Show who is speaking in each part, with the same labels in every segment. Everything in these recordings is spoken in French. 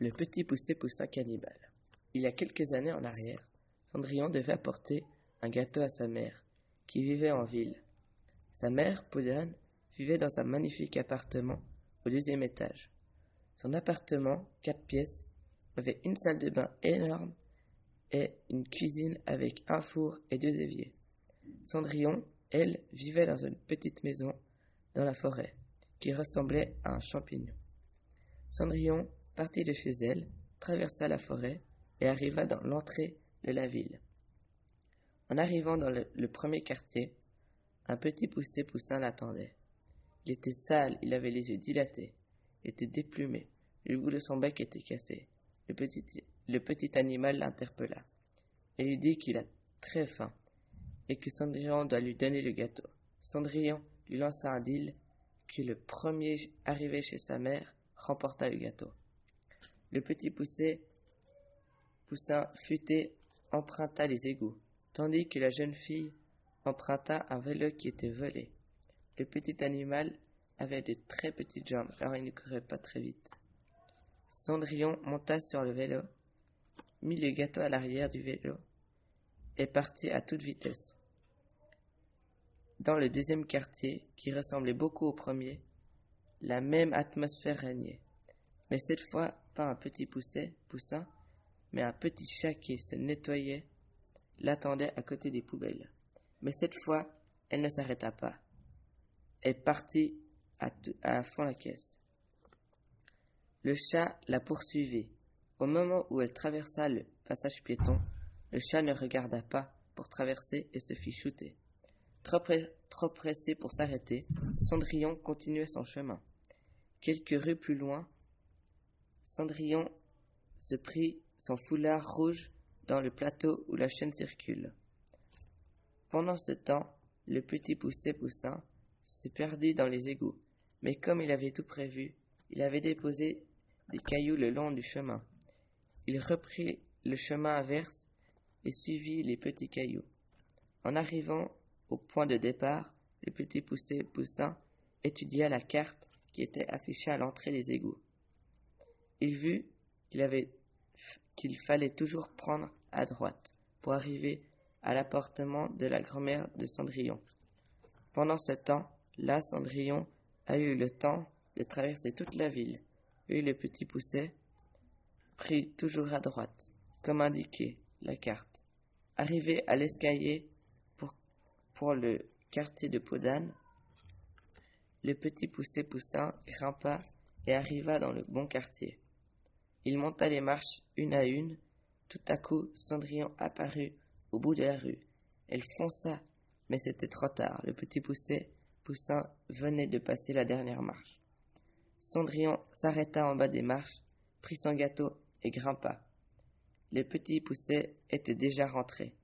Speaker 1: Le petit poussé poussa cannibale. Il y a quelques années en arrière, Cendrillon devait apporter un gâteau à sa mère, qui vivait en ville. Sa mère, Poudane, vivait dans un magnifique appartement au deuxième étage. Son appartement, quatre pièces, avait une salle de bain énorme et une cuisine avec un four et deux éviers. Cendrillon, elle, vivait dans une petite maison dans la forêt, qui ressemblait à un champignon. Cendrillon partit de chez elle, traversa la forêt et arriva dans l'entrée de la ville. En arrivant dans le, premier quartier, un petit poussé poussin l'attendait. Il était sale, il avait les yeux dilatés, était déplumé, le bout de son bec était cassé. Le petit, le petit animal l'interpella et lui dit qu'il a très faim et que Cendrillon doit lui donner le gâteau. Cendrillon lui lança un deal que le premier arrivé chez sa mère remporta le gâteau. Le petit poussé, poussin futé emprunta les égouts, tandis que la jeune fille emprunta un vélo qui était volé. Le petit animal avait de très petites jambes, alors il ne courait pas très vite. Cendrillon monta sur le vélo, mit le gâteau à l'arrière du vélo et partit à toute vitesse. Dans le deuxième quartier, qui ressemblait beaucoup au premier, la même atmosphère régnait. Mais cette fois, pas un petit pousset, poussin, mais un petit chat qui se nettoyait l'attendait à côté des poubelles. Mais cette fois, elle ne s'arrêta pas. Elle partit à, fond la caisse. Le chat la poursuivit. Au moment où elle traversa le passage piéton, le chat ne regarda pas pour traverser et se fit shooter. Trop pressé pour s'arrêter, Cendrillon continuait son chemin. Quelques rues plus loin, Cendrillon se prit son foulard rouge dans le plateau où la chaîne circule. Pendant ce temps, le petit poussé poussin se perdit dans les égouts, mais comme il avait tout prévu, il avait déposé des cailloux le long du chemin. Il reprit le chemin inverse et suivit les petits cailloux. En arrivant au point de départ, le petit poussé poussin étudia la carte qui était affichée à l'entrée des égouts. Il vit qu'il fallait toujours prendre à droite pour arriver à l'appartement de la grand-mère de Cendrillon. Pendant ce temps, là, Cendrillon a eu le temps de traverser toute la ville et le petit poussé prit toujours à droite, comme indiqué la carte. Arrivé à l'escalier pour, le quartier de Podane, le petit poussé poussin grimpa et arriva dans le bon quartier. Il monta les marches une à une. Tout à coup, Cendrillon apparut au bout de la rue. Elle fonça, mais c'était trop tard. Le petit poussé poussin venait de passer la dernière marche. Cendrillon s'arrêta en bas des marches, prit son gâteau et grimpa. Le petit poussé était déjà rentré.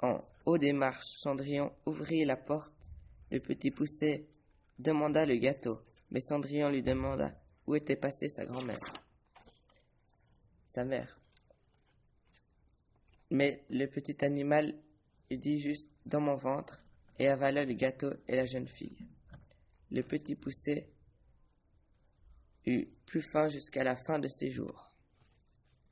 Speaker 1: En haut des marches, Cendrillon ouvrit la porte. Le petit poussé demanda le gâteau, mais Cendrillon lui demanda où était passée sa grand-mère, sa mère. Mais le petit animal lui dit juste dans mon ventre et avala le gâteau et la jeune fille. Le petit poussé eut plus faim jusqu'à la fin de ses jours.